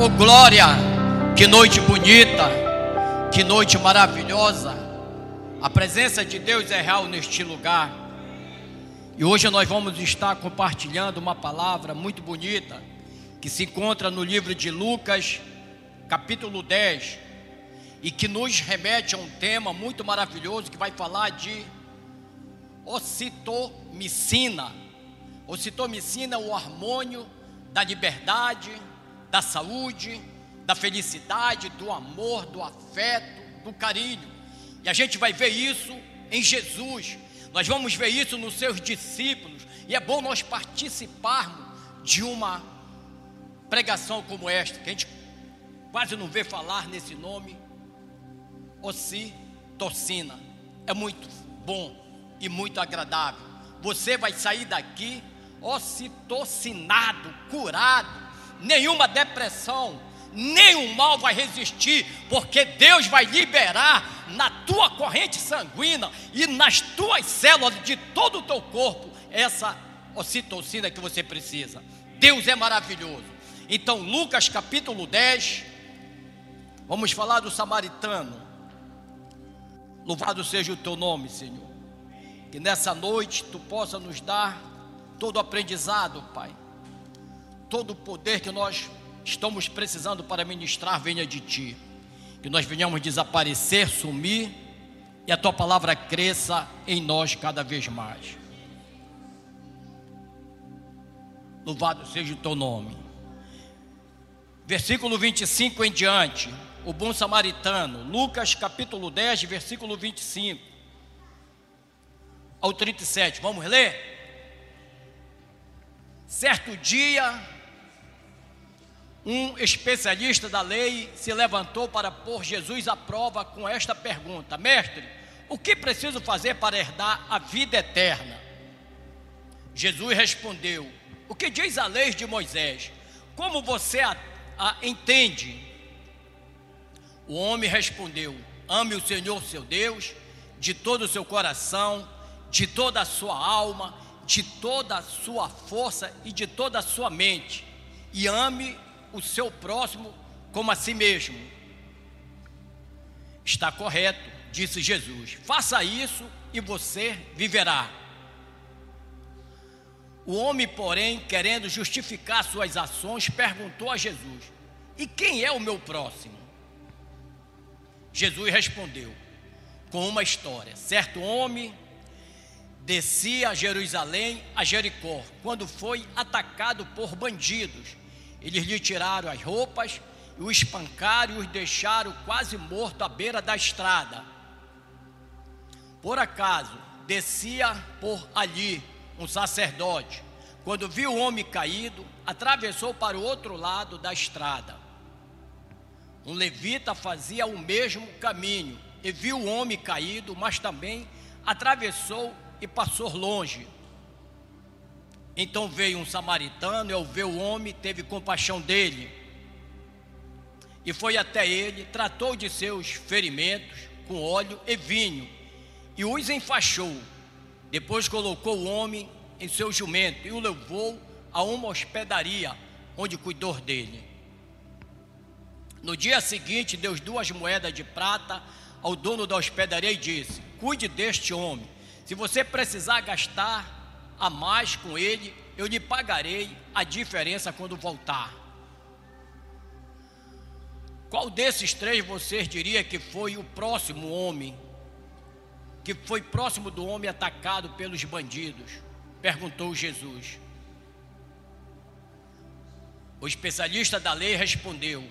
Oh glória, que noite bonita, que noite maravilhosa. A presença de Deus é real neste lugar. E hoje nós vamos estar compartilhando uma palavra muito bonita que se encontra no livro de Lucas, capítulo 10, e que nos remete a um tema muito maravilhoso que vai falar de ocitomicina. Ocitomicina é o hormônio da liberdade, da saúde, da felicidade, do amor, do afeto, do carinho. E a gente vai ver isso em Jesus. Nós vamos ver isso nos seus discípulos. E é bom nós participarmos de uma pregação como esta, que a gente quase não vê falar nesse nome, ocitocina. É muito bom e muito agradável. Você vai sair daqui ocitocinado, curado, nenhuma depressão, nenhum mal vai resistir, porque Deus vai liberar na tua corrente sanguínea e nas tuas células de todo o teu corpo essa ocitocina que você precisa. Deus é maravilhoso. Então, Lucas capítulo 10, vamos falar do samaritano. Louvado seja o teu nome, Senhor. Que nessa noite tu possa nos dar todo o aprendizado, Pai todo o poder que nós estamos precisando para ministrar venha de Ti. Que nós venhamos desaparecer, sumir e a Tua palavra cresça em nós cada vez mais. Louvado seja o Teu nome. Versículo 25 em diante. O bom samaritano. Lucas capítulo 10, versículo 25 ao 37. Vamos ler? Certo dia, um especialista da lei se levantou para pôr Jesus à prova com esta pergunta: Mestre, o que preciso fazer para herdar a vida eterna? Jesus respondeu: O que diz a lei de Moisés? Como você a, a entende? O homem respondeu: Ame o Senhor seu Deus de todo o seu coração, de toda a sua alma, de toda a sua força e de toda a sua mente, e ame o seu próximo como a si mesmo. Está correto, disse Jesus. Faça isso e você viverá. O homem, porém, querendo justificar suas ações, perguntou a Jesus: E quem é o meu próximo? Jesus respondeu com uma história. Certo homem descia a Jerusalém, a Jericó, quando foi atacado por bandidos eles lhe tiraram as roupas, o espancaram e os deixaram quase morto à beira da estrada. Por acaso, descia por ali um sacerdote. Quando viu o homem caído, atravessou para o outro lado da estrada. Um levita fazia o mesmo caminho e viu o homem caído, mas também atravessou e passou longe. Então veio um samaritano, ao ver o homem, teve compaixão dele. E foi até ele, tratou de seus ferimentos com óleo e vinho, e os enfaixou. Depois colocou o homem em seu jumento e o levou a uma hospedaria, onde cuidou dele. No dia seguinte, deu duas moedas de prata ao dono da hospedaria e disse: Cuide deste homem. Se você precisar gastar a mais com ele, eu lhe pagarei a diferença quando voltar. Qual desses três vocês diria que foi o próximo homem, que foi próximo do homem atacado pelos bandidos? Perguntou Jesus. O especialista da lei respondeu: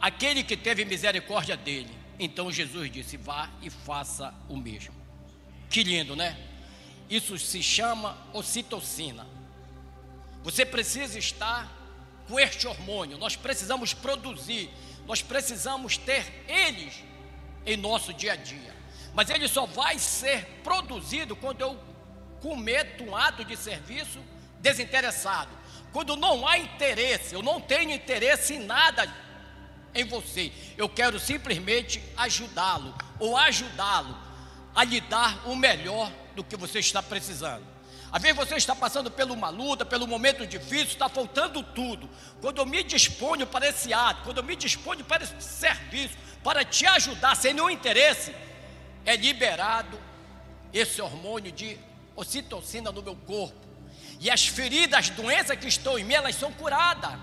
Aquele que teve misericórdia dele. Então Jesus disse: Vá e faça o mesmo. Que lindo, né? Isso se chama ocitocina. Você precisa estar com este hormônio, nós precisamos produzir, nós precisamos ter eles em nosso dia a dia. Mas ele só vai ser produzido quando eu cometo um ato de serviço desinteressado. Quando não há interesse, eu não tenho interesse em nada em você. Eu quero simplesmente ajudá-lo ou ajudá-lo a lhe dar o melhor do que você está precisando. Às vezes você está passando por uma luta, pelo momento difícil, está faltando tudo. Quando eu me disponho para esse ato, quando eu me disponho para esse serviço, para te ajudar sem nenhum interesse, é liberado esse hormônio de ocitocina no meu corpo. E as feridas, as doenças que estão em mim, elas são curadas.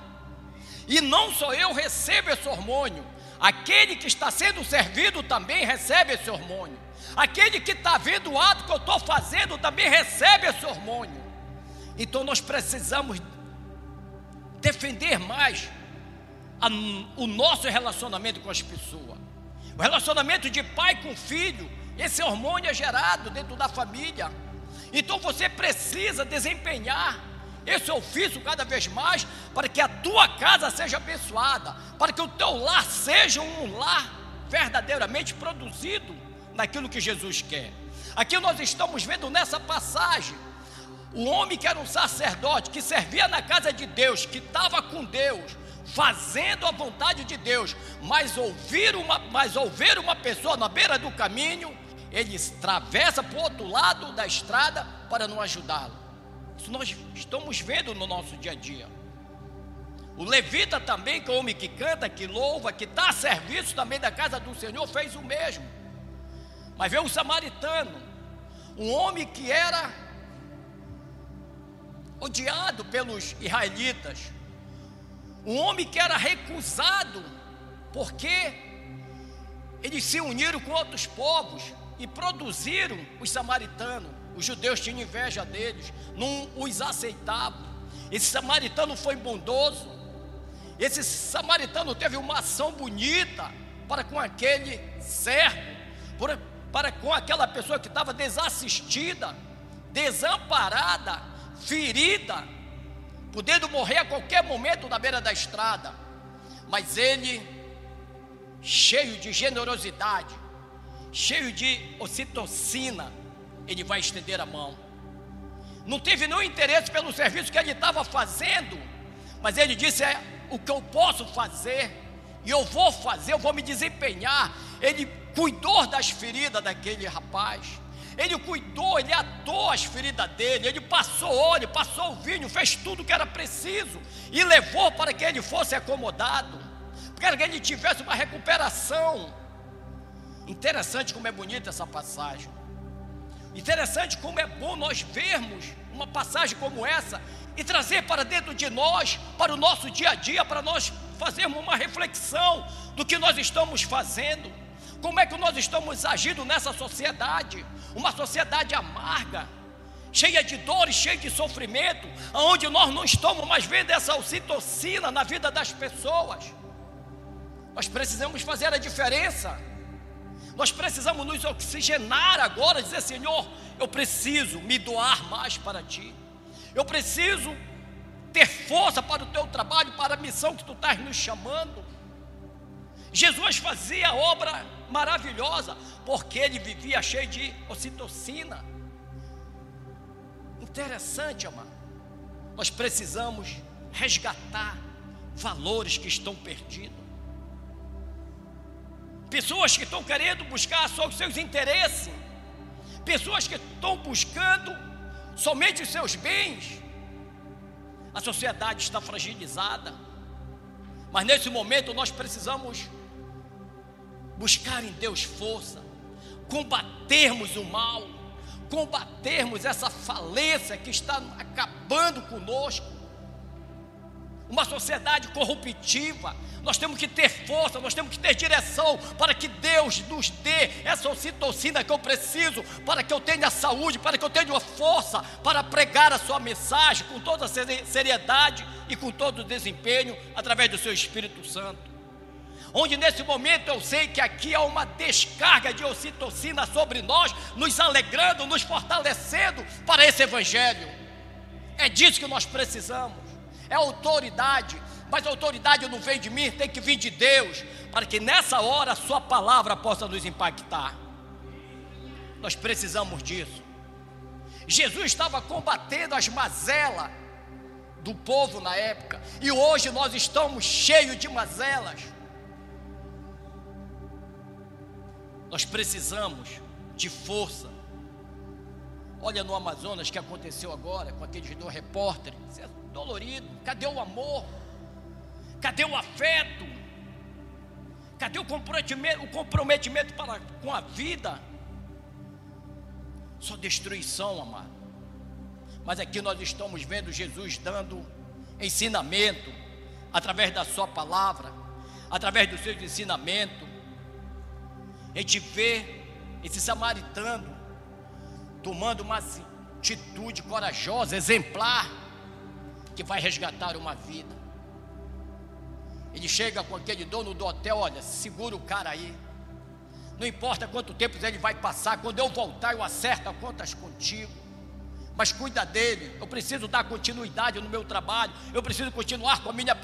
E não só eu recebo esse hormônio, aquele que está sendo servido também recebe esse hormônio. Aquele que está vendo o ato que eu estou fazendo também recebe esse hormônio. Então nós precisamos defender mais a, o nosso relacionamento com as pessoas. O relacionamento de pai com filho, esse hormônio é gerado dentro da família. Então você precisa desempenhar esse ofício cada vez mais para que a tua casa seja abençoada, para que o teu lar seja um lar verdadeiramente produzido naquilo que Jesus quer. Aqui nós estamos vendo nessa passagem o homem que era um sacerdote, que servia na casa de Deus, que estava com Deus, fazendo a vontade de Deus, mas ouvir uma, mas ouvir uma pessoa na beira do caminho, ele atravessa para o outro lado da estrada para não ajudá-lo. Isso nós estamos vendo no nosso dia a dia. O levita também, que é o homem que canta, que louva, que a serviço também da casa do Senhor, fez o mesmo. Mas veio um samaritano, um homem que era odiado pelos israelitas, um homem que era recusado, porque eles se uniram com outros povos e produziram os samaritanos. Os judeus tinham inveja deles, não os aceitavam. Esse samaritano foi bondoso. Esse samaritano teve uma ação bonita para com aquele servo, para com aquela pessoa que estava desassistida, desamparada, ferida, podendo morrer a qualquer momento na beira da estrada. Mas ele, cheio de generosidade, cheio de ocitocina, ele vai estender a mão. Não teve nenhum interesse pelo serviço que ele estava fazendo, mas ele disse: é o que eu posso fazer, e eu vou fazer, eu vou me desempenhar. Ele cuidou das feridas daquele rapaz. Ele cuidou, ele atou as feridas dele, ele passou óleo, passou o vinho, fez tudo o que era preciso e levou para que ele fosse acomodado, para que ele tivesse uma recuperação. Interessante como é bonita essa passagem. Interessante como é bom nós vermos uma passagem como essa e trazer para dentro de nós, para o nosso dia a dia, para nós fazermos uma reflexão do que nós estamos fazendo. Como é que nós estamos agindo nessa sociedade? Uma sociedade amarga, cheia de dores, cheia de sofrimento, onde nós não estamos mais vendo essa ocitocina na vida das pessoas. Nós precisamos fazer a diferença. Nós precisamos nos oxigenar agora, dizer: Senhor, eu preciso me doar mais para Ti. Eu preciso ter força para o Teu trabalho, para a missão que Tu estás nos chamando. Jesus fazia obra maravilhosa, porque ele vivia cheio de ocitocina. Interessante, amado. Nós precisamos resgatar valores que estão perdidos. Pessoas que estão querendo buscar só os seus interesses, pessoas que estão buscando somente os seus bens. A sociedade está fragilizada, mas nesse momento nós precisamos buscar em Deus força, combatermos o mal, combatermos essa falência que está acabando conosco. Uma sociedade corruptiva, nós temos que ter força, nós temos que ter direção para que Deus nos dê essa ocitocina que eu preciso, para que eu tenha saúde, para que eu tenha força para pregar a sua mensagem com toda a seriedade e com todo o desempenho através do seu Espírito Santo. Onde nesse momento eu sei que aqui há uma descarga de ocitocina sobre nós, nos alegrando, nos fortalecendo para esse Evangelho. É disso que nós precisamos, é autoridade, mas a autoridade não vem de mim, tem que vir de Deus, para que nessa hora a Sua palavra possa nos impactar. Nós precisamos disso. Jesus estava combatendo as mazelas do povo na época, e hoje nós estamos cheios de mazelas. Nós precisamos de força. Olha no Amazonas que aconteceu agora com aqueles dois repórteres. Dolorido. Cadê o amor? Cadê o afeto? Cadê o comprometimento, o comprometimento para, com a vida? Só destruição, amado. Mas aqui nós estamos vendo Jesus dando ensinamento através da sua palavra, através dos seus ensinamentos. A gente vê esse samaritano tomando uma atitude corajosa, exemplar, que vai resgatar uma vida. Ele chega com aquele dono do hotel, olha, segura o cara aí. Não importa quanto tempo ele vai passar, quando eu voltar eu acerto as contas contigo. Mas cuida dele, eu preciso dar continuidade no meu trabalho, eu preciso continuar com a minha,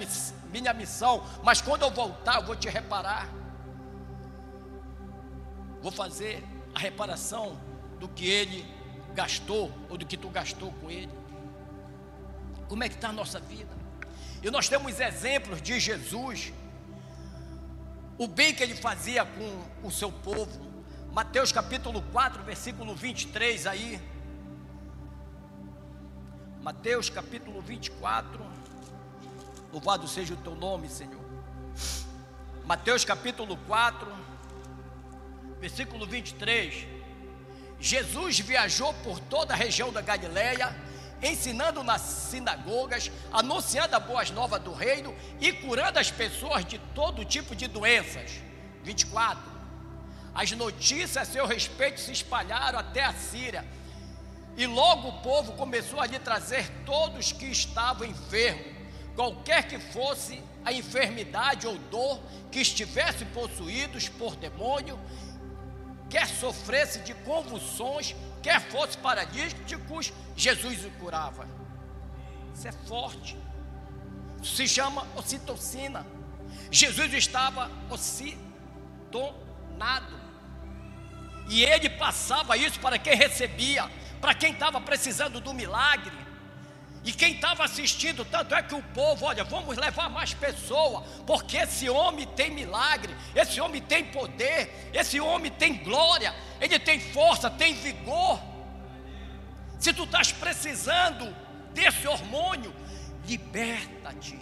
minha missão, mas quando eu voltar eu vou te reparar. Vou fazer a reparação do que ele gastou ou do que tu gastou com ele. Como é que está a nossa vida? E nós temos exemplos de Jesus, o bem que ele fazia com o seu povo. Mateus capítulo 4, versículo 23 aí. Mateus capítulo 24. Louvado seja o teu nome, Senhor. Mateus capítulo 4, versículo 23. Jesus viajou por toda a região da Galileia ensinando nas sinagogas, anunciando a boas novas do reino e curando as pessoas de todo tipo de doenças. 24. As notícias a seu respeito se espalharam até a Síria. E logo o povo começou a lhe trazer todos que estavam enfermos, qualquer que fosse a enfermidade ou dor que estivessem possuídos por demônio, quer sofresse de convulsões quer fosse paralíticos, Jesus o curava. Isso é forte. Se chama ocitocina. Jesus estava ocitonado. E ele passava isso para quem recebia, para quem estava precisando do milagre. E quem estava assistindo, tanto é que o povo, olha, vamos levar mais pessoas, porque esse homem tem milagre, esse homem tem poder, esse homem tem glória, ele tem força, tem vigor. Se tu estás precisando desse hormônio, liberta-te.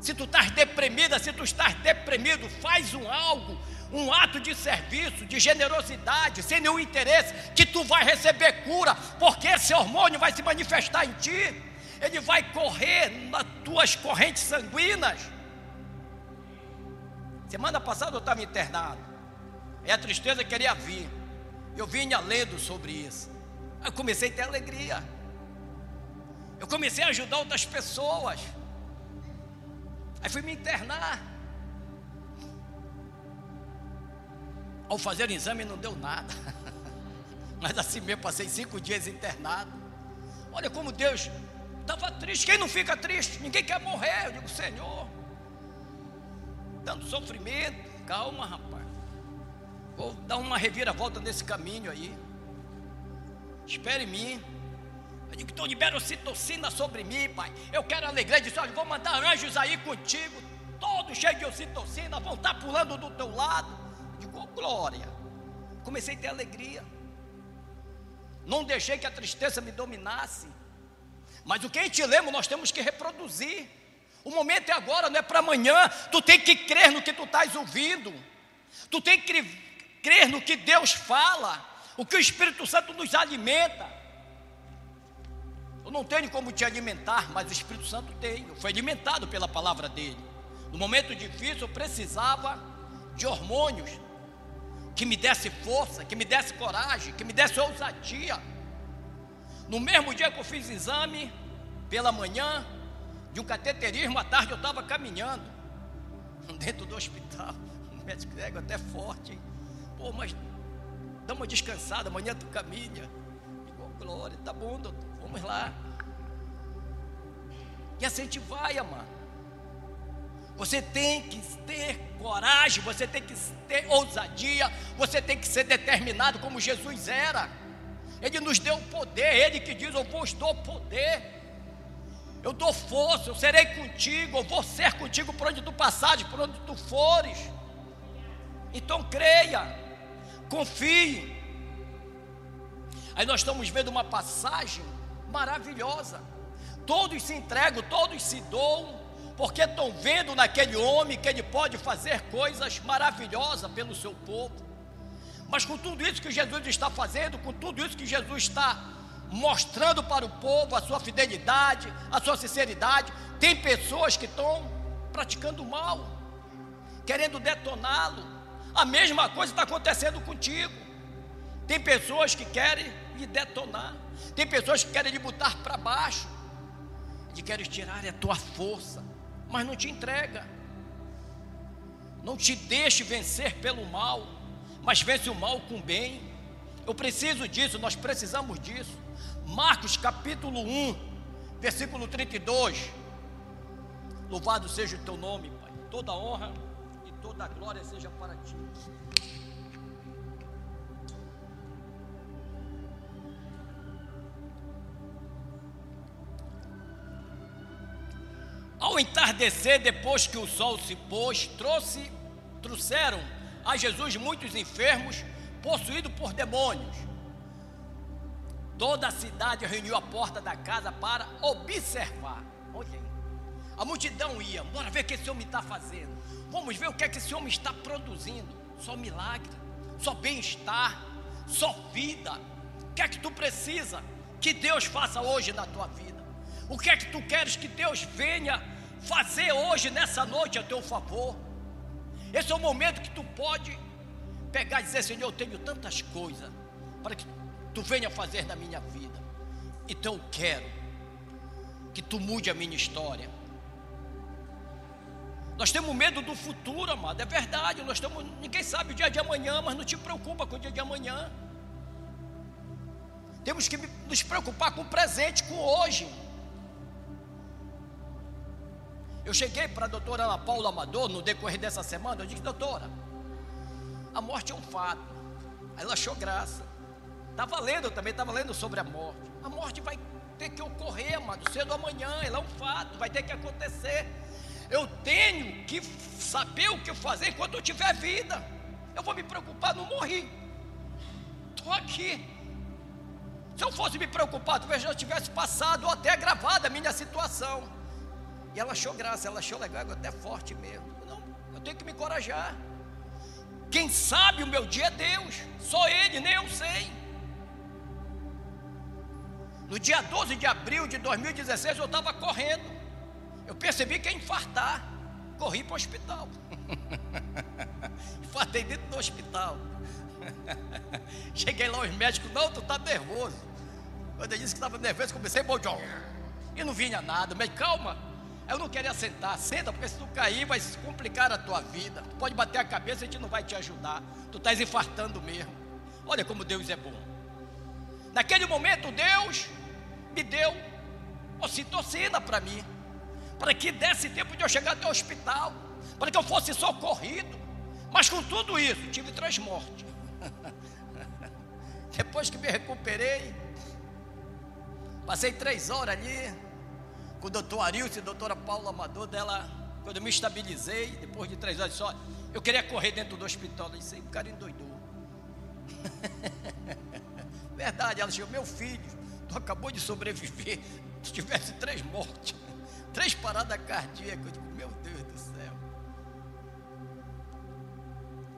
Se tu estás deprimida, se tu estás deprimido, faz um algo, um ato de serviço, de generosidade, sem nenhum interesse, que tu vai receber cura, porque esse hormônio vai se manifestar em ti, ele vai correr nas tuas correntes sanguíneas. Semana passada eu estava internado, e a tristeza queria vir, eu vinha lendo sobre isso, eu comecei a ter alegria, eu comecei a ajudar outras pessoas, aí fui me internar. Ao fazer o exame não deu nada. Mas assim mesmo, passei cinco dias internado. Olha como Deus estava triste. Quem não fica triste? Ninguém quer morrer. Eu digo, Senhor, tanto sofrimento. Calma, rapaz. Vou dar uma reviravolta nesse caminho aí. Espere em mim. Eu digo, então libera ocitocina sobre mim, pai. Eu quero alegria. Disse, olha, vou mandar anjos aí contigo. Todos cheios de ocitocina. Vão estar pulando do teu lado Digo, glória. Comecei a ter alegria. Não deixei que a tristeza me dominasse. Mas o que a gente lembra, nós temos que reproduzir. O momento é agora, não é para amanhã. Tu tem que crer no que tu estás ouvindo. Tu tem que crer no que Deus fala. O que o Espírito Santo nos alimenta. Eu não tenho como te alimentar, mas o Espírito Santo tem. Eu fui alimentado pela palavra dele. No momento difícil eu precisava de hormônios que me desse força, que me desse coragem, que me desse ousadia. No mesmo dia que eu fiz exame, pela manhã, de um cateterismo, à tarde eu estava caminhando, dentro do hospital. O médico é até forte, hein? Pô, mas dá uma descansada, amanhã tu caminha. Igual glória, tá bom, doutor, vamos lá. E assim a gente vai, amado. Você tem que ter coragem, você tem que ter ousadia, você tem que ser determinado como Jesus era. Ele nos deu poder, Ele que diz: Eu vos dou poder, eu dou força, eu serei contigo, eu vou ser contigo por onde tu passares, por onde tu fores. Então creia, confie. Aí nós estamos vendo uma passagem maravilhosa. Todos se entregam, todos se doam, porque estão vendo naquele homem que ele pode fazer coisas maravilhosas pelo seu povo. Mas com tudo isso que Jesus está fazendo, com tudo isso que Jesus está mostrando para o povo, a sua fidelidade, a sua sinceridade, tem pessoas que estão praticando mal, querendo detoná-lo. A mesma coisa está acontecendo contigo. Tem pessoas que querem lhe detonar, tem pessoas que querem lhe botar para baixo, que querem tirar a tua força, mas não te entrega. Não te deixe vencer pelo mal, mas vence o mal com o bem. Eu preciso disso, nós precisamos disso. Marcos capítulo 1, versículo 32. Louvado seja o teu nome, Pai. Toda honra e toda glória seja para ti. Ao entardecer, depois que o sol se pôs, trouxe, trouxeram a Jesus muitos enfermos, possuídos por demônios. Toda a cidade reuniu a porta da casa para observar. Olha aí. A multidão ia, bora ver o que esse homem está fazendo. Vamos ver o que é que esse homem está produzindo. Só milagre, só bem-estar, só vida. O que é que tu precisa que Deus faça hoje na tua vida? O que é que tu queres que Deus venha fazer hoje, nessa noite, a teu favor? Esse é o momento que tu pode pegar e dizer: Senhor, eu tenho tantas coisas para que tu venha fazer na minha vida. Então eu quero que tu mude a minha história. Nós temos medo do futuro, amado. É verdade. Nós estamos, ninguém sabe o dia de amanhã, mas não te preocupa com o dia de amanhã. Temos que nos preocupar com o presente, com hoje. Eu cheguei para a doutora Ana Paula Amador no decorrer dessa semana. Eu disse, doutora, a morte é um fato. Aí ela achou graça. Estava tá lendo também, estava lendo sobre a morte. A morte vai ter que ocorrer, amado, cedo amanhã. Ela é um fato, vai ter que acontecer. Eu tenho que saber o que fazer enquanto eu tiver vida. Eu vou me preocupar, não morri. Estou aqui. Se eu fosse me preocupar, talvez eu tivesse passado ou até gravado a minha situação. E ela achou graça, ela achou legal, até forte mesmo. Não, eu tenho que me encorajar. Quem sabe o meu dia é Deus, só Ele, nem eu sei. No dia 12 de abril de 2016 eu estava correndo. Eu percebi que ia infartar. Corri para o hospital. Infartei dentro do hospital. Cheguei lá, os médicos, não, tu está nervoso. Quando eu disse que estava nervoso, comecei a. E não vinha nada. Mas calma, eu não queria sentar. Senta, porque se tu cair, vai complicar a tua vida. Tu pode bater a cabeça, a gente não vai te ajudar. Tu estás infartando mesmo. Olha como Deus é bom. Naquele momento, Deus me deu ocitocina para mim para que desse tempo de eu chegar até o hospital, para que eu fosse socorrido. Mas com tudo isso, tive três mortes. Depois que me recuperei, passei três horas ali com o doutor Arilson e a doutora Paula Amador dela, quando eu me estabilizei, depois de três horas só, eu queria correr dentro do hospital. Ela disse, o cara endoidou. Verdade, ela chegou, meu filho, tu acabou de sobreviver, se tivesse três mortes três paradas cardíacas. Eu digo, meu Deus do céu.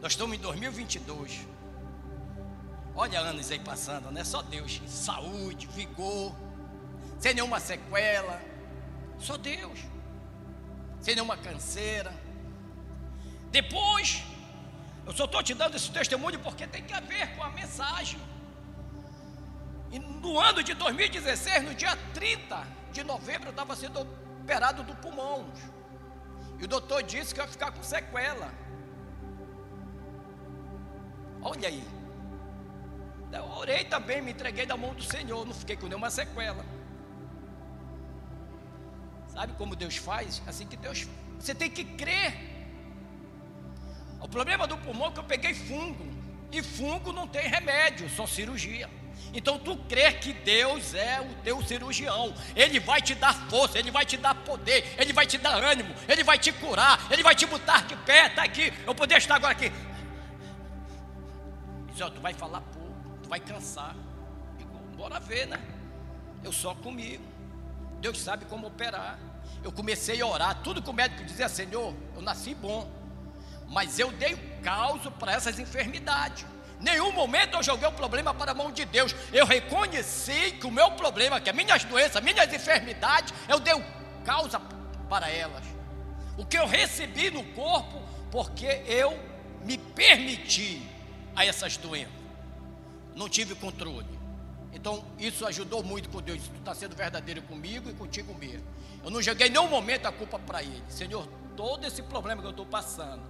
Nós estamos em 2022. Olha anos aí passando, não é só Deus. Saúde, vigor, sem nenhuma sequela. Só Deus. Sem nenhuma canseira. Depois, eu só estou te dando esse testemunho porque tem que ver com a mensagem. E no ano de 2016, no dia 30 de novembro, eu estava sendo operado do pulmão. E o doutor disse que ia ficar com sequela. Olha aí. Eu orei também, me entreguei da mão do Senhor, não fiquei com nenhuma sequela. Sabe como Deus faz? Assim que Deus. Você tem que crer. O problema do pulmão é que eu peguei fungo. E fungo não tem remédio, só cirurgia. Então tu crê que Deus é o teu cirurgião. Ele vai te dar força, ele vai te dar poder, ele vai te dar ânimo, ele vai te curar, ele vai te botar de pé, está aqui. Eu poder estar agora aqui. Diz, tu vai falar pouco, tu vai cansar. Digo, bora ver, né? Eu só comigo. Deus sabe como operar. Eu comecei a orar, tudo que o médico dizia, Senhor, eu nasci bom. Mas eu dei causa para essas enfermidades. Nenhum momento eu joguei o problema para a mão de Deus. Eu reconheci que o meu problema, que as minhas doenças, minhas enfermidades, eu dei causa para elas. O que eu recebi no corpo, porque eu me permiti a essas doenças. Não tive controle. Então, isso ajudou muito com Deus. Tu está sendo verdadeiro comigo e contigo mesmo. Eu não joguei nenhum momento a culpa para Ele. Senhor, todo esse problema que eu estou passando,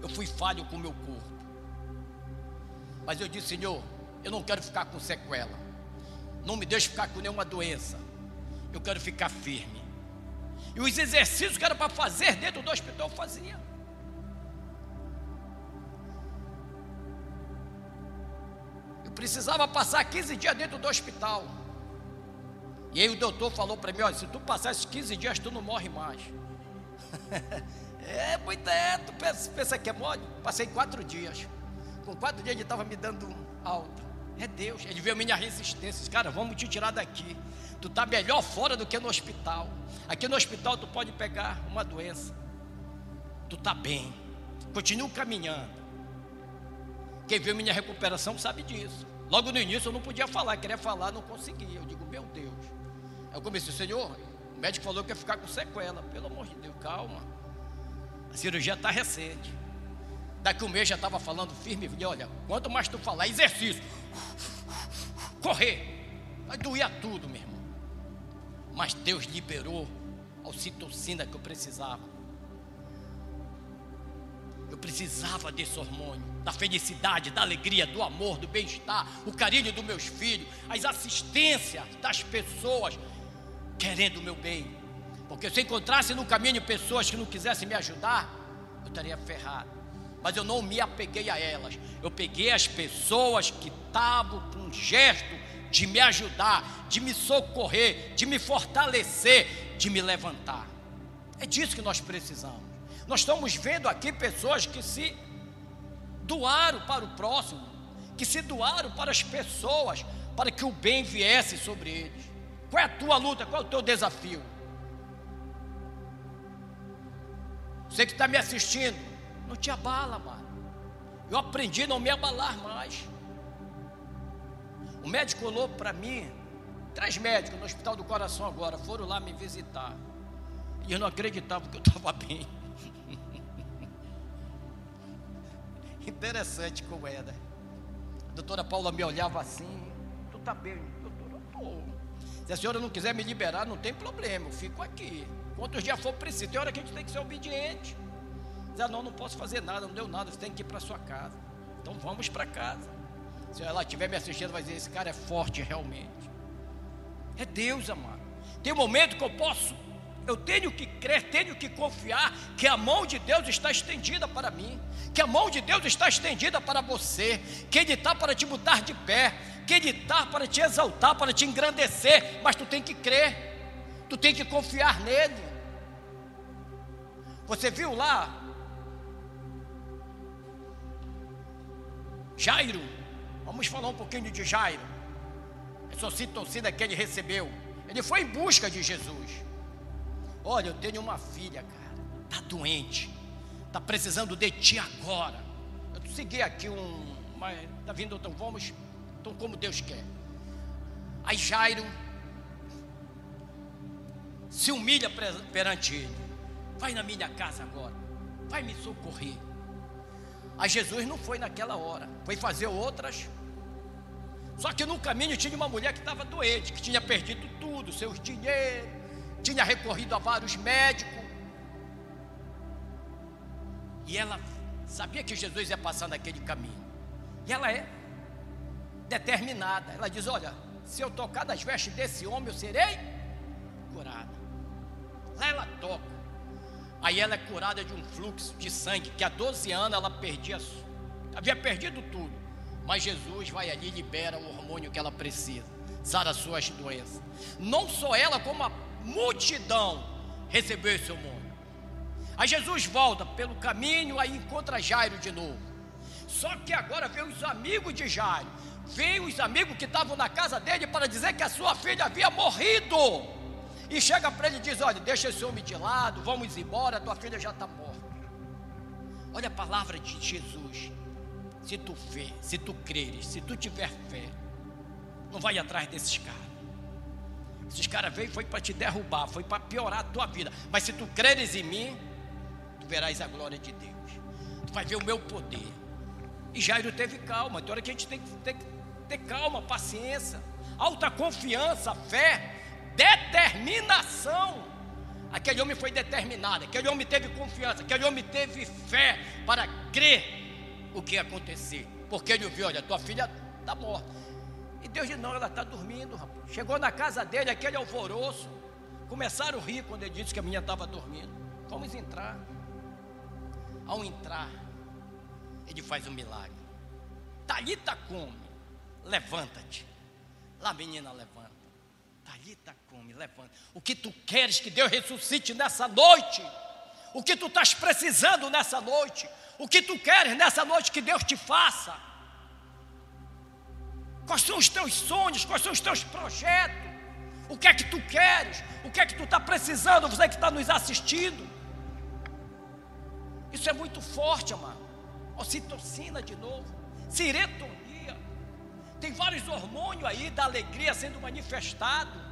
eu fui falho com o meu corpo. Mas eu disse, Senhor, eu não quero ficar com sequela. Não me deixe ficar com nenhuma doença. Eu quero ficar firme. E os exercícios que era para fazer dentro do hospital, eu fazia. Precisava passar 15 dias dentro do hospital. E aí o doutor falou para mim: olha, se tu passar esses 15 dias, tu não morre mais. é, muito é, tu pensa, pensa que é mole? Passei quatro dias. Com quatro dias ele estava me dando alta. É Deus, ele viu minha resistência. Cara, vamos te tirar daqui. Tu está melhor fora do que no hospital. Aqui no hospital tu pode pegar uma doença. Tu está bem. Continua caminhando. Quem viu minha recuperação sabe disso. Logo no início eu não podia falar, queria falar, não conseguia. Eu digo, meu Deus. Aí eu comecei, Senhor, o médico falou que ia ficar com sequela. Pelo amor de Deus, calma. A cirurgia está recente. Daqui um mês já estava falando firme. Falei, olha, quanto mais tu falar, exercício. Correr. Vai doer tudo, meu irmão. Mas Deus liberou a ocitocina que eu precisava. Eu precisava desse hormônio, da felicidade, da alegria, do amor, do bem-estar, o carinho dos meus filhos, as assistências das pessoas querendo o meu bem. Porque se encontrasse no caminho pessoas que não quisessem me ajudar, eu estaria ferrado. Mas eu não me apeguei a elas. Eu peguei as pessoas que estavam com um gesto de me ajudar, de me socorrer, de me fortalecer, de me levantar. É disso que nós precisamos. Nós estamos vendo aqui pessoas que se doaram para o próximo, que se doaram para as pessoas, para que o bem viesse sobre eles. Qual é a tua luta? Qual é o teu desafio? Você que está me assistindo, não te abala, mano. Eu aprendi a não me abalar mais. O médico olhou para mim, três médicos no Hospital do Coração agora, foram lá me visitar. E eu não acreditava que eu estava bem. Interessante como é, né? A doutora Paula me olhava assim, tu tá bem, doutora. Se a senhora não quiser me liberar, não tem problema, eu fico aqui. Quantos dias for preciso, tem hora que a gente tem que ser obediente. Dizer, não, não posso fazer nada, não deu nada, você tem que ir para sua casa. Então vamos para casa. Se ela estiver me assistindo, vai dizer, esse cara é forte realmente. É Deus, amado. Tem um momento que eu posso eu tenho que crer, tenho que confiar que a mão de Deus está estendida para mim, que a mão de Deus está estendida para você, que Ele está para te botar de pé, que Ele está para te exaltar, para te engrandecer, mas tu tem que crer, tu tem que confiar nele. Você viu lá? Jairo, vamos falar um pouquinho de Jairo, essa torcida que ele recebeu, ele foi em busca de Jesus. Olha, eu tenho uma filha, cara, tá doente, tá precisando de ti agora. Eu segui aqui um, mas tá vindo, então vamos, então como Deus quer. Aí Jairo se humilha perante ele. Vai na minha casa agora, vai me socorrer. Aí Jesus não foi naquela hora, foi fazer outras. Só que no caminho tinha uma mulher que estava doente, que tinha perdido tudo, seus dinheiros, tinha recorrido a vários médicos. E ela sabia que Jesus ia passar naquele caminho. E ela é determinada. Ela diz: Olha, se eu tocar das vestes desse homem, eu serei curada. Lá ela toca. Aí ela é curada de um fluxo de sangue que há 12 anos ela perdia, havia perdido tudo. Mas Jesus vai ali e libera o hormônio que ela precisa, sara as suas doenças. Não só ela, como a multidão recebeu esse hormônio. Aí Jesus volta pelo caminho, aí encontra Jairo de novo. Só que agora vem os amigos de Jairo. Vem os amigos que estavam na casa dele para dizer que a sua filha havia morrido. E chega para ele e diz: Olha, deixa esse homem de lado, vamos embora, tua filha já está morta. Olha a palavra de Jesus. Se tu vê, se tu creres, se tu tiver fé, não vai atrás desses caras. Esses caras veio foi para te derrubar, foi para piorar a tua vida. Mas se tu creres em mim, tu verás a glória de Deus. Tu vai ver o meu poder. E Jairo teve calma. Tem hora que a gente tem que ter, ter calma, paciência, alta confiança, fé, determinação. Aquele homem foi determinado, aquele homem teve confiança, aquele homem teve fé para crer o que ia acontecer. Porque ele viu, olha, tua filha está morta. E Deus disse, não, ela está dormindo, rapaz. Chegou na casa dele, aquele alvoroço. Começaram a rir quando ele disse que a menina estava dormindo. Vamos entrar. Ao entrar, ele faz um milagre. Talita come, levanta-te. Lá menina levanta. Talita come, levanta. O que tu queres que Deus ressuscite nessa noite? O que tu estás precisando nessa noite? O que tu queres nessa noite que Deus te faça? Quais são os teus sonhos? Quais são os teus projetos? O que é que tu queres? O que é que tu está precisando? Você que está nos assistindo. Isso é muito forte, amado. Ocitocina de novo. Ciretonia. Tem vários hormônios aí da alegria sendo manifestado.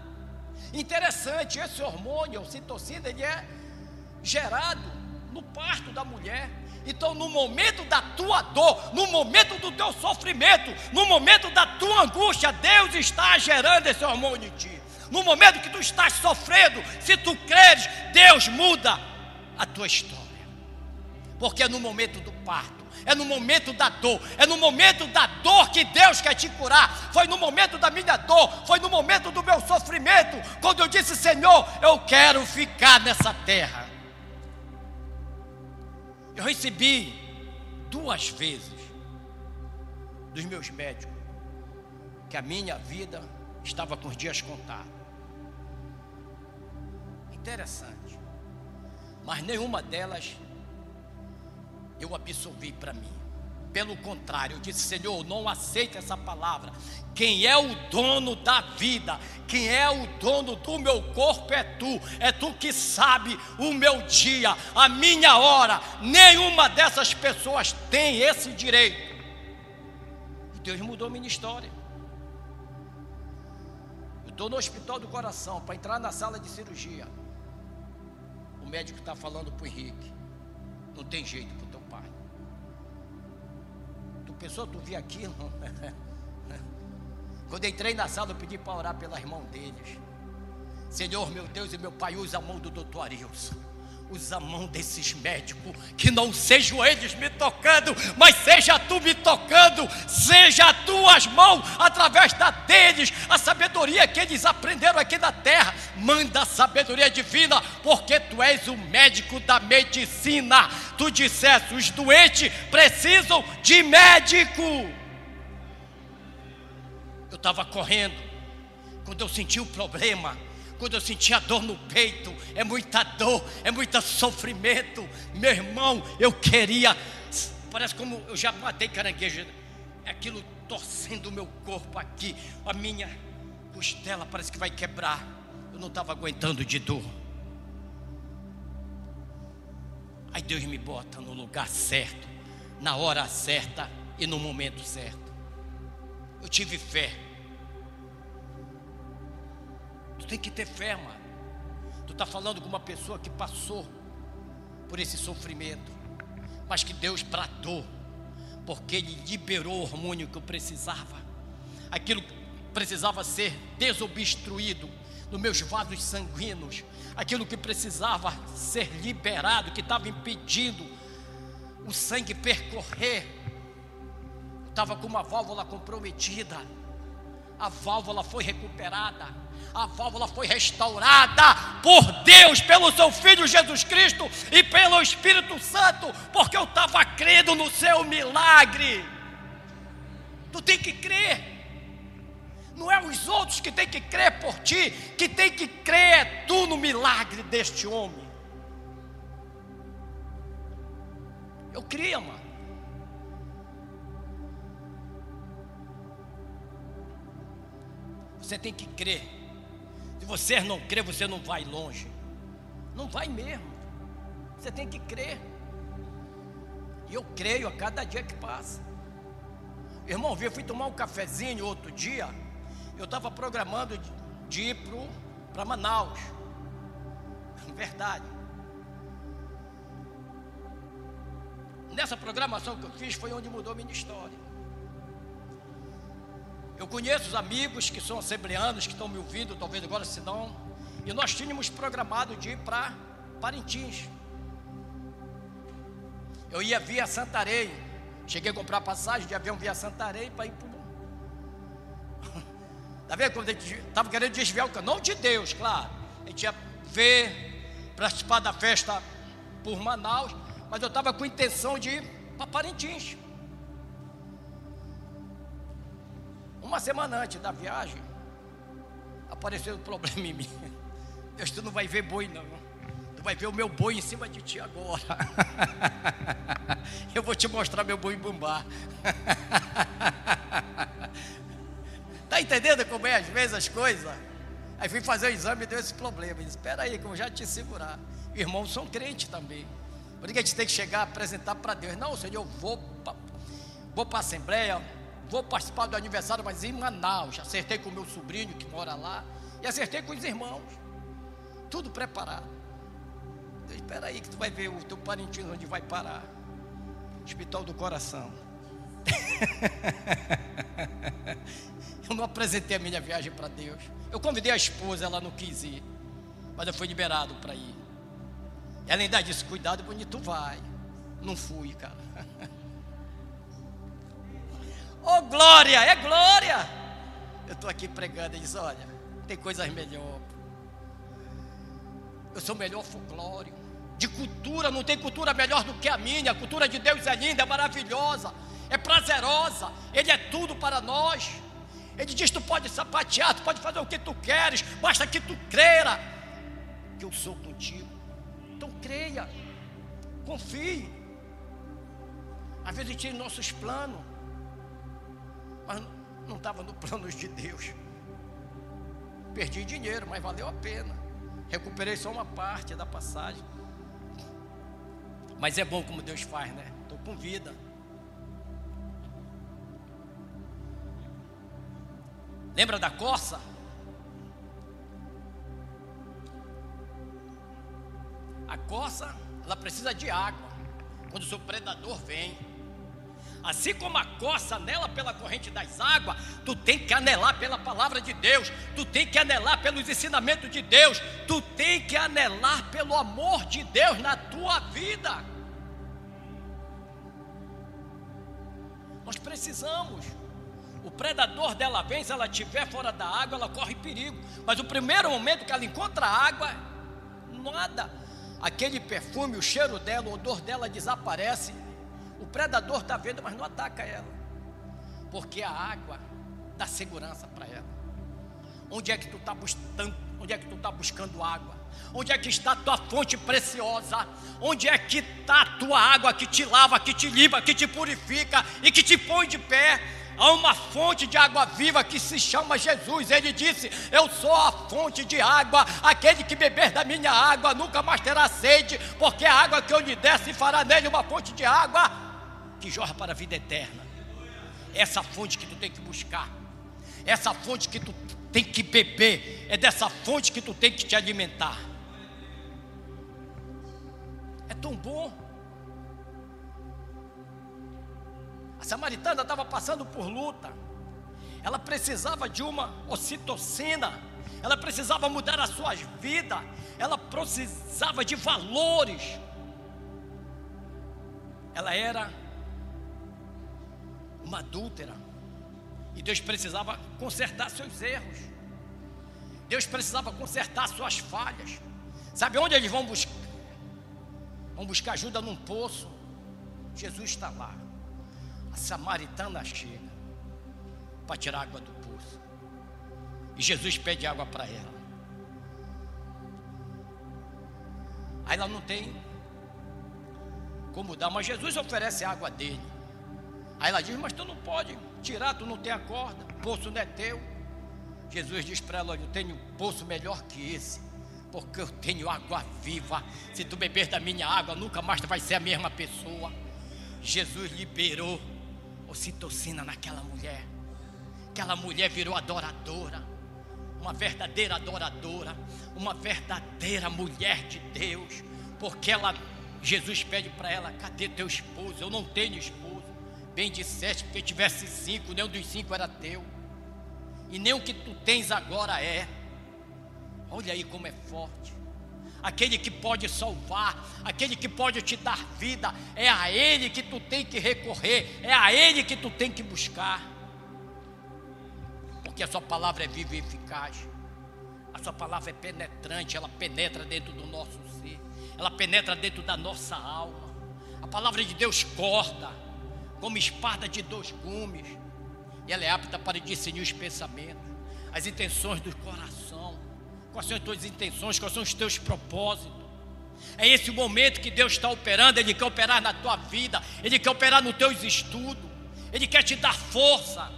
Interessante, esse hormônio, ocitocina, ele é gerado no parto da mulher. Então, no momento da tua dor, no momento do teu sofrimento, no momento da tua angústia, Deus está gerando esse hormônio em ti. No momento que tu estás sofrendo, se tu creres, Deus muda a tua história. Porque é no momento do parto, é no momento da dor, é no momento da dor que Deus quer te curar. Foi no momento da minha dor, foi no momento do meu sofrimento, quando eu disse: Senhor, eu quero ficar nessa terra. Eu recebi duas vezes dos meus médicos que a minha vida estava com os dias contados. Interessante. Mas nenhuma delas eu absorvi para mim. Pelo contrário, eu disse: Senhor, não aceita essa palavra. Quem é o dono da vida, quem é o dono do meu corpo é tu. É tu que sabe o meu dia, a minha hora. Nenhuma dessas pessoas tem esse direito. E Deus mudou minha história. Eu estou no hospital do coração para entrar na sala de cirurgia. O médico está falando para o Henrique: não tem jeito pensou, tu vi aquilo? Quando entrei na sala, eu pedi para orar pela irmã deles. Senhor, meu Deus e meu Pai, usa a mão do doutor Arilson. Usa a mão desses médicos, que não sejam eles me tocando, mas seja tu me tocando, seja as tuas mãos através da deles, a sabedoria que eles aprenderam aqui na terra. Manda a sabedoria divina, porque tu és o médico da medicina. Tu disseste: os doentes precisam de médico. Eu estava correndo, quando eu senti o problema, quando eu senti a dor no peito, é muita dor, é muito sofrimento, meu irmão, eu queria, parece como eu já matei caranguejo, aquilo torcendo o meu corpo aqui, a minha costela parece que vai quebrar, eu não estava aguentando de dor. Aí Deus me bota no lugar certo, na hora certa e no momento certo. Eu tive fé. Tu tem que ter fé, mano. Tu está falando com uma pessoa que passou por esse sofrimento, mas que Deus tratou, porque Ele liberou o hormônio que eu precisava, aquilo que precisava ser desobstruído nos meus vasos sanguíneos, aquilo que precisava ser liberado, que estava impedindo o sangue percorrer. Estava com uma válvula comprometida. A válvula foi recuperada. A válvula foi restaurada por Deus, pelo seu Filho Jesus Cristo e pelo Espírito Santo, porque eu estava crendo no seu milagre. Tu tem que crer. Não é os outros que tem que crer por ti, que tem que crer é tu no milagre deste homem. Eu cria, mano. Você tem que crer. Se você não crer, você não vai longe. Não vai mesmo. Você tem que crer. E eu creio a cada dia que passa. Irmão, eu fui tomar um cafezinho outro dia. Eu estava programando de ir para Manaus. Verdade. Nessa programação que eu fiz foi onde mudou a minha história. Eu conheço os amigos que são assembleanos, que estão me ouvindo, talvez agora se não. E nós tínhamos programado de ir para Parintins. Eu ia via Santarém. Cheguei a comprar passagem de avião via Santarém para ir para. Está vendo quando a gente estava querendo desviar o canal? Não de Deus, claro. A gente ia ver, participar da festa por Manaus, mas eu estava com intenção de ir para Parintins. Uma semana antes da viagem, apareceu um problema em mim. Deus, tu não vai ver boi, não. Tu vai ver o meu boi em cima de ti agora. Eu vou te mostrar meu boi bumbá. Está entendendo como é às vezes as coisas? Aí fui fazer o exame e deu esse problema. Disse, espera aí que eu já te segurar. Irmãos são crentes também. Por que a gente tem que chegar apresentar para Deus? Não, Senhor, eu vou para vou a Assembleia, vou participar do aniversário, mas em Manaus. Acertei com o meu sobrinho que mora lá. E acertei com os irmãos. Tudo preparado. Espera aí que tu vai ver o teu parentino onde vai parar. Hospital do Coração. eu não apresentei a minha viagem para Deus. Eu convidei a esposa, ela não quis ir. Mas eu fui liberado para ir. Ela ainda disse: Cuidado, bonito, vai. Não fui, cara. Oh, glória, é glória. Eu estou aqui pregando e diz: olha, tem coisas melhor. Eu sou melhor folclore. De cultura, não tem cultura melhor do que a minha. A cultura de Deus é linda, é maravilhosa, é prazerosa. Ele é tudo para nós. Ele diz: tu pode sapatear, tu pode fazer o que tu queres, basta que tu creia que eu sou contigo. Então creia, confie. Às vezes tira nossos planos mas não estava no planos de Deus. Perdi dinheiro, mas valeu a pena. Recuperei só uma parte da passagem. Mas é bom como Deus faz, né? Estou com vida. Lembra da coça? A coça, ela precisa de água. Quando o seu predador vem, Assim como a coça anela pela corrente das águas, tu tem que anelar pela palavra de Deus, tu tem que anelar pelos ensinamentos de Deus, tu tem que anelar pelo amor de Deus na tua vida. Nós precisamos. O predador dela vem, se ela estiver fora da água, ela corre perigo. Mas o primeiro momento que ela encontra a água, nada. Aquele perfume, o cheiro dela, o odor dela desaparece o predador está vendo, mas não ataca ela. Porque a água dá segurança para ela. Onde é que tu está buscando? Onde é que tu está buscando água? Onde é que está a tua fonte preciosa? Onde é que está a tua água que te lava, que te limpa, que te purifica e que te põe de pé? Há uma fonte de água viva que se chama Jesus. Ele disse: Eu sou a fonte de água. Aquele que beber da minha água nunca mais terá sede, porque a água que eu lhe desse fará nele uma fonte de água que jorra para a vida eterna. Essa fonte que tu tem que buscar. Essa fonte que tu tem que beber. É dessa fonte que tu tem que te alimentar. É tão bom. A samaritana estava passando por luta. Ela precisava de uma ocitocina. Ela precisava mudar a sua vida. Ela precisava de valores. Ela era uma adúltera. E Deus precisava consertar seus erros. Deus precisava consertar suas falhas. Sabe onde eles vão buscar? Vão buscar ajuda num poço. Jesus está lá. A samaritana chega para tirar água do poço. E Jesus pede água para ela. Aí ela não tem como dar, mas Jesus oferece água dele. Aí ela diz: Mas tu não pode tirar, tu não tem a corda, o poço não é teu. Jesus diz para ela: Olha, eu tenho um poço melhor que esse, porque eu tenho água viva. Se tu beber da minha água, nunca mais tu vai ser a mesma pessoa. Jesus liberou ocitocina naquela mulher. Aquela mulher virou adoradora, uma verdadeira adoradora, uma verdadeira mulher de Deus, porque ela, Jesus pede para ela: cadê teu esposo? Eu não tenho esposo. Bem disseste, porque tivesse cinco, nenhum dos cinco era teu e nem o que tu tens agora é. Olha aí como é forte. Aquele que pode salvar, aquele que pode te dar vida, é a Ele que tu tem que recorrer, é a Ele que tu tem que buscar. Porque a Sua palavra é viva e eficaz, a Sua palavra é penetrante, ela penetra dentro do nosso ser, ela penetra dentro da nossa alma. A palavra de Deus corta, como espada de dois gumes e ela é apta para discernir os pensamentos, as intenções do coração. Quais são as tuas intenções, quais são os teus propósitos. É esse o momento que Deus está operando, Ele quer operar na tua vida, Ele quer operar nos teus estudos, Ele quer te dar força.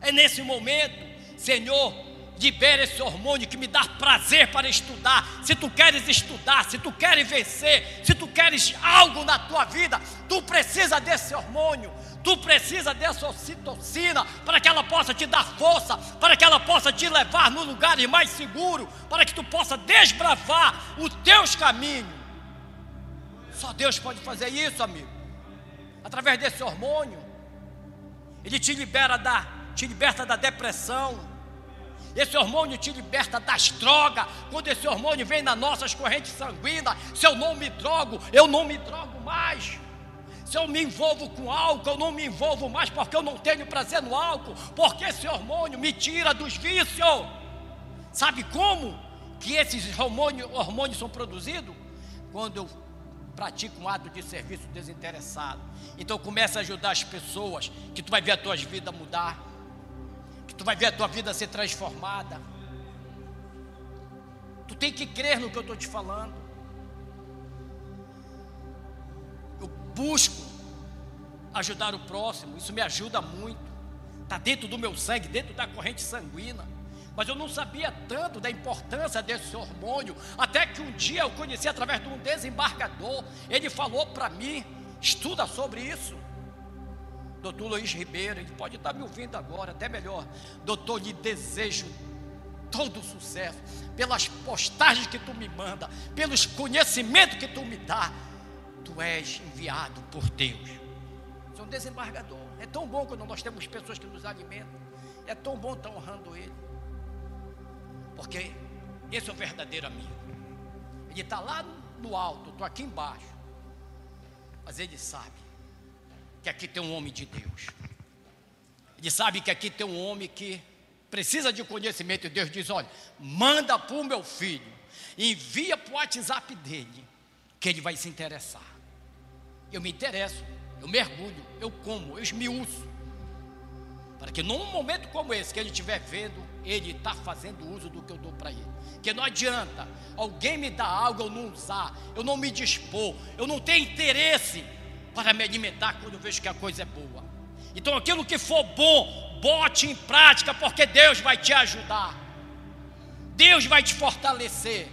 É nesse momento, Senhor, libera esse hormônio que me dá prazer para estudar. Se tu queres estudar, se tu queres vencer, se tu queres algo na tua vida, tu precisa desse hormônio. Tu precisa dessa ocitocina para que ela possa te dar força, para que ela possa te levar no lugar mais seguro, para que tu possa desbravar os teus caminhos. Só Deus pode fazer isso, amigo. Através desse hormônio, ele te libera da, te liberta da depressão. Esse hormônio te liberta das drogas. Quando esse hormônio vem nas nossas correntes sanguíneas, se eu não me drogo, eu não me drogo mais. Se eu me envolvo com álcool, eu não me envolvo mais porque eu não tenho prazer no álcool, porque esse hormônio me tira dos vícios. Sabe como que esses hormônios, hormônios são produzidos? Quando eu pratico um ato de serviço desinteressado. Então começa a ajudar as pessoas, que tu vai ver a tua vida mudar, que tu vai ver a tua vida ser transformada. Tu tem que crer no que eu estou te falando. busco ajudar o próximo, isso me ajuda muito. Está dentro do meu sangue, dentro da corrente sanguínea. Mas eu não sabia tanto da importância desse hormônio, até que um dia eu conheci através de um desembargador. Ele falou para mim: estuda sobre isso. Doutor Luiz Ribeiro, ele pode estar me ouvindo agora, até melhor. Doutor, lhe desejo todo o sucesso, pelas postagens que tu me manda, pelos conhecimentos que tu me dá tu és enviado por Deus. É um desembargador. É tão bom quando nós temos pessoas que nos alimentam. É tão bom estar honrando Ele. Porque esse é o verdadeiro amigo. Ele está lá no alto, estou aqui embaixo. Mas ele sabe que aqui tem um homem de Deus. Ele sabe que aqui tem um homem que precisa de conhecimento. E Deus diz: olha, manda para o meu filho, envia para o WhatsApp dele, que ele vai se interessar. Eu me interesso, eu mergulho, eu como, eu esmiuço. Para que num momento como esse, que ele estiver vendo, ele está fazendo uso do que eu dou para ele. Que não adianta alguém me dar algo, eu não usar, eu não me dispor, eu não tenho interesse para me alimentar quando eu vejo que a coisa é boa. Então aquilo que for bom, bote em prática, porque Deus vai te ajudar. Deus vai te fortalecer.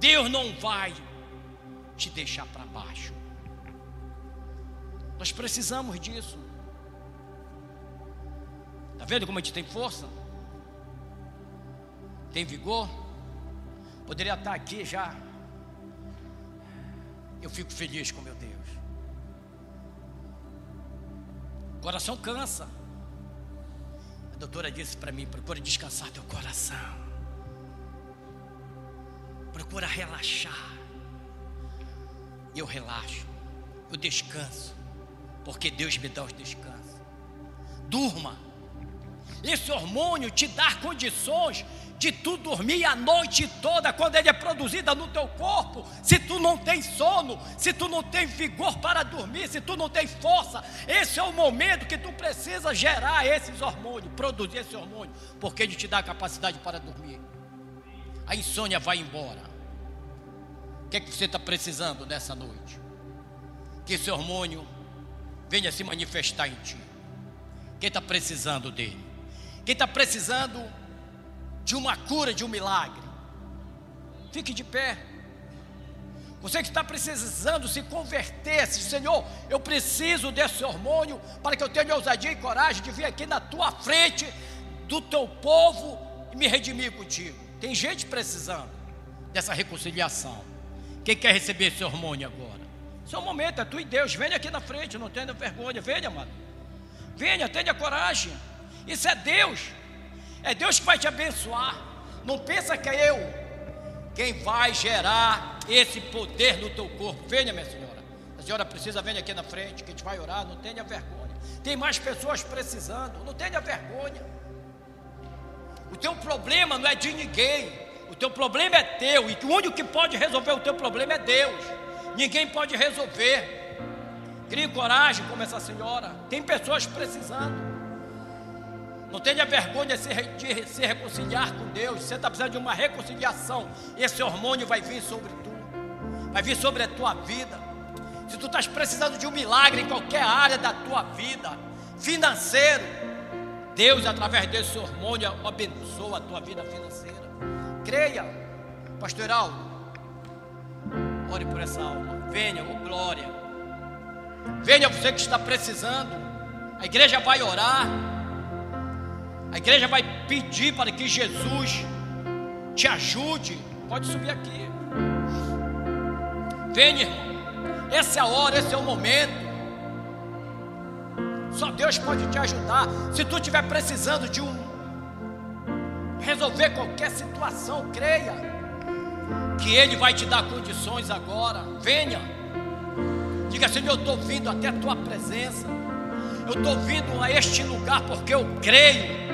Deus não vai te deixar para baixo. Nós precisamos disso. Está vendo como a gente tem força? Tem vigor? Poderia estar aqui já. Eu fico feliz com meu Deus. O coração cansa. A doutora disse para mim: procura descansar teu coração. Procura relaxar. Eu relaxo, eu descanso, porque Deus me dá os descansos. Durma. Esse hormônio te dá condições de tu dormir a noite toda quando ele é produzido no teu corpo. Se tu não tem sono, se tu não tem vigor para dormir, se tu não tem força, esse é o momento que tu precisa gerar esses hormônios, produzir esse hormônio, porque ele te dá a capacidade para dormir. A insônia vai embora que é que você está precisando nessa noite? Que esse hormônio venha se manifestar em ti. Quem está precisando dele? Quem está precisando de uma cura, de um milagre. Fique de pé. Você que está precisando se converter, se, Senhor, eu preciso desse hormônio para que eu tenha ousadia e coragem de vir aqui na tua frente do teu povo e me redimir contigo. Tem gente precisando dessa reconciliação. Quem quer receber esse hormônio agora? Seu momento, é tu e Deus. Venha aqui na frente, não tenha vergonha. Venha, mano. Venha, tenha coragem. Isso é Deus. É Deus que vai te abençoar. Não pensa que é eu quem vai gerar esse poder no teu corpo. Venha, minha senhora. A senhora precisa, venha aqui na frente, que a gente vai orar. Não tenha vergonha. Tem mais pessoas precisando. Não tenha vergonha. O teu problema não é de ninguém. O teu problema é teu. E o único que pode resolver o teu problema é Deus. Ninguém pode resolver. Crie coragem como essa senhora. Tem pessoas precisando. Não tenha vergonha de se, reconciliar com Deus. Você está precisando de uma reconciliação. Esse hormônio vai vir sobre tu. Vai vir sobre a tua vida. Se tu estás precisando de um milagre em qualquer área da tua vida, financeiro, Deus, através desse hormônio, abençoa a tua vida financeira. Creia, Pastor Aldo, ore por essa alma. Venha, oh glória. Venha você que está precisando. A igreja vai orar. A igreja vai pedir para que Jesus te ajude. Pode subir aqui. Venha. Essa é a hora, esse é o momento. Só Deus pode te ajudar. Se tu estiver precisando de um resolver qualquer situação, creia que Ele vai te dar condições agora. Venha. Diga, Senhor, eu estou vindo até a tua presença. Eu estou vindo a este lugar porque eu creio